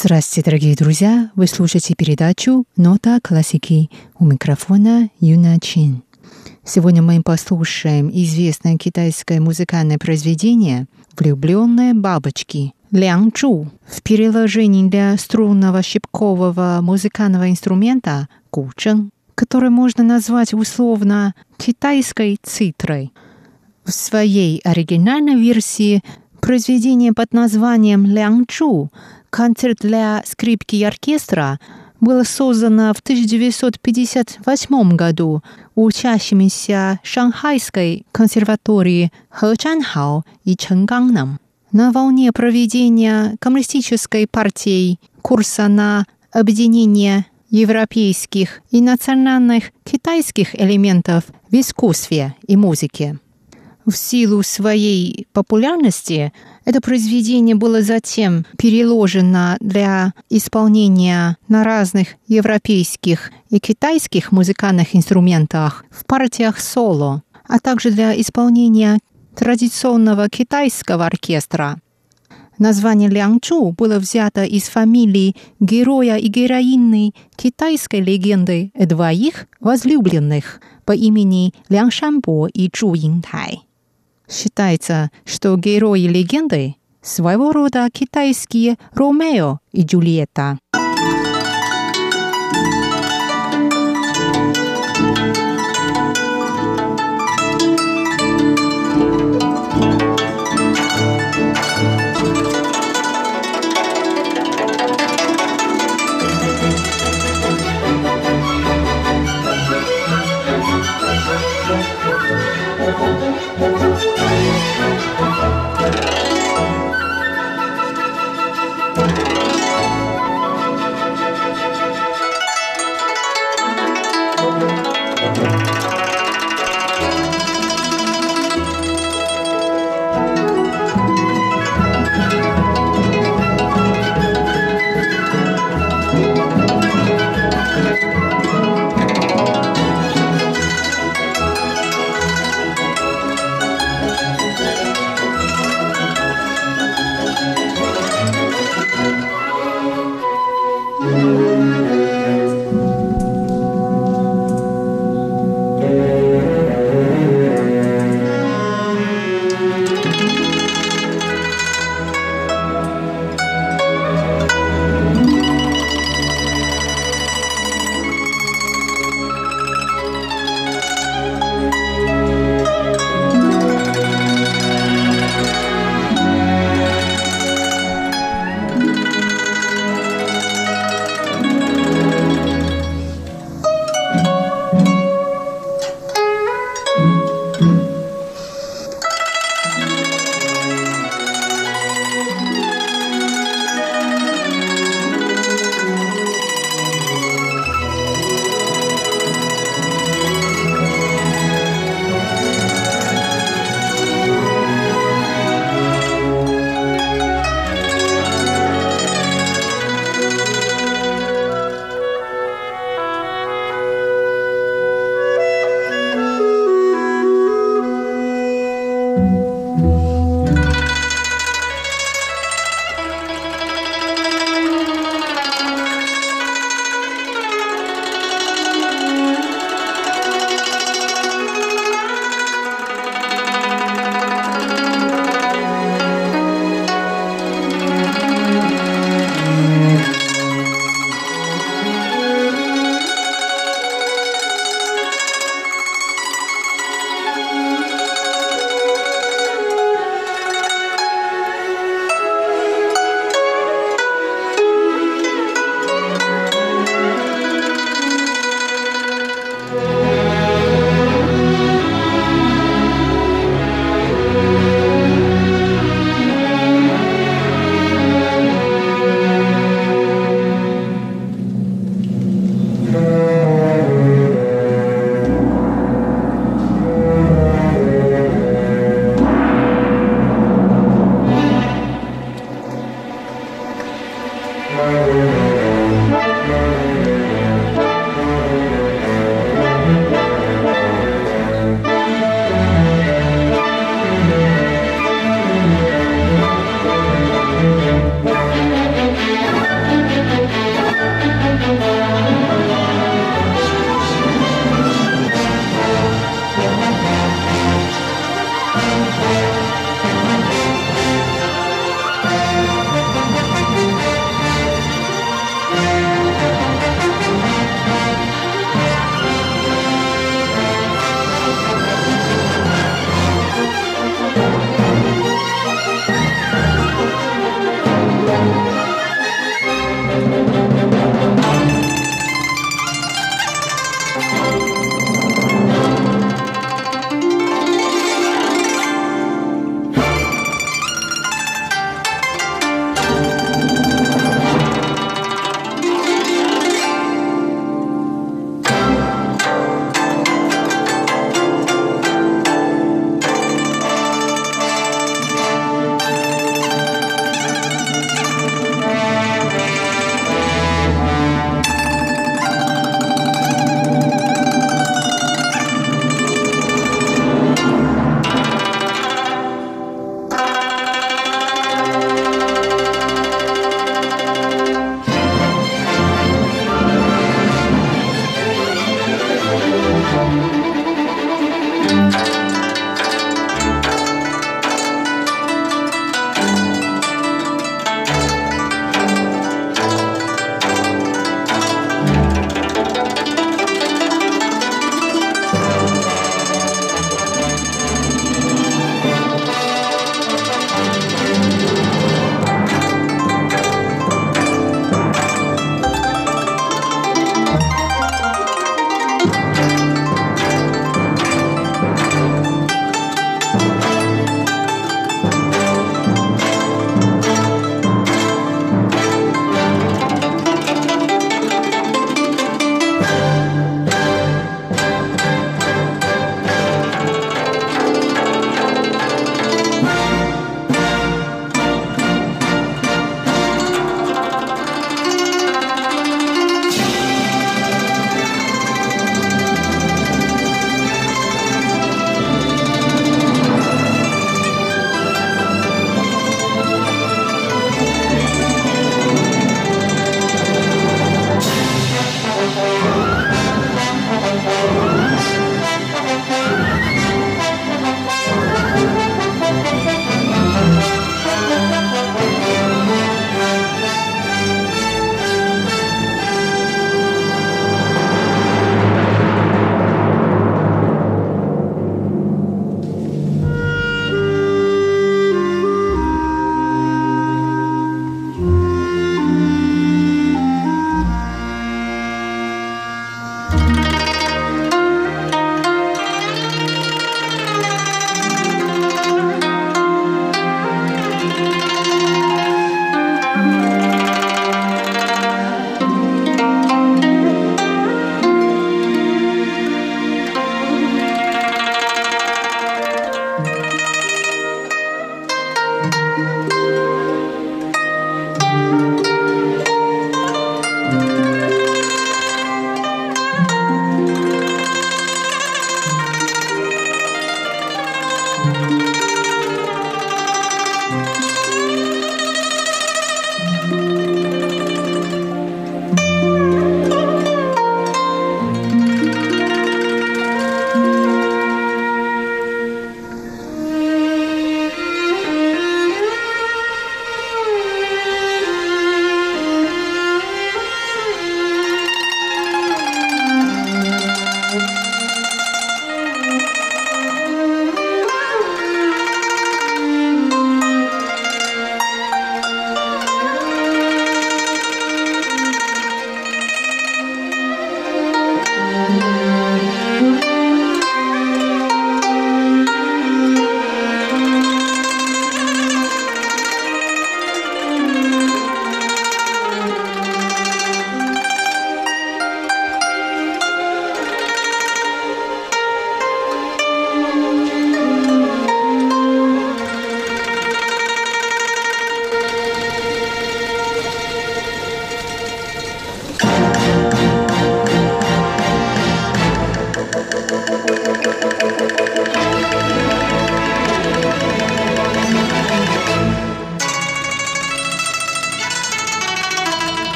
Здравствуйте, дорогие друзья! Вы слушаете передачу «Нота классики» у микрофона Юна Чин. Сегодня мы послушаем известное китайское музыкальное произведение «Влюбленные бабочки» Лян Чу в переложении для струнного щипкового музыкального инструмента гучен, который можно назвать условно китайской цитрой. В своей оригинальной версии произведение под названием «Лян Чу» концерт для скрипки и оркестра было создано в 1958 году учащимися Шанхайской консерватории Хэ Чанхао и Чэнганном. На волне проведения коммунистической партией курса на объединение европейских и национальных китайских элементов в искусстве и музыке. В силу своей популярности это произведение было затем переложено для исполнения на разных европейских и китайских музыкальных инструментах в партиях соло, а также для исполнения традиционного китайского оркестра. Название Лянчу было взято из фамилии героя и героини китайской легенды о двоих возлюбленных по имени Лян Шанбо и Чжу Интай. Считается, что герои легенды своего рода китайские Ромео и Джульетта.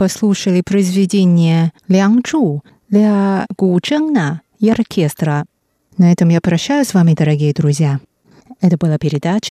Послушали произведение «Лян Чжу» для гучжена и оркестра. На этом я прощаюсь с вами, дорогие друзья. Это была передача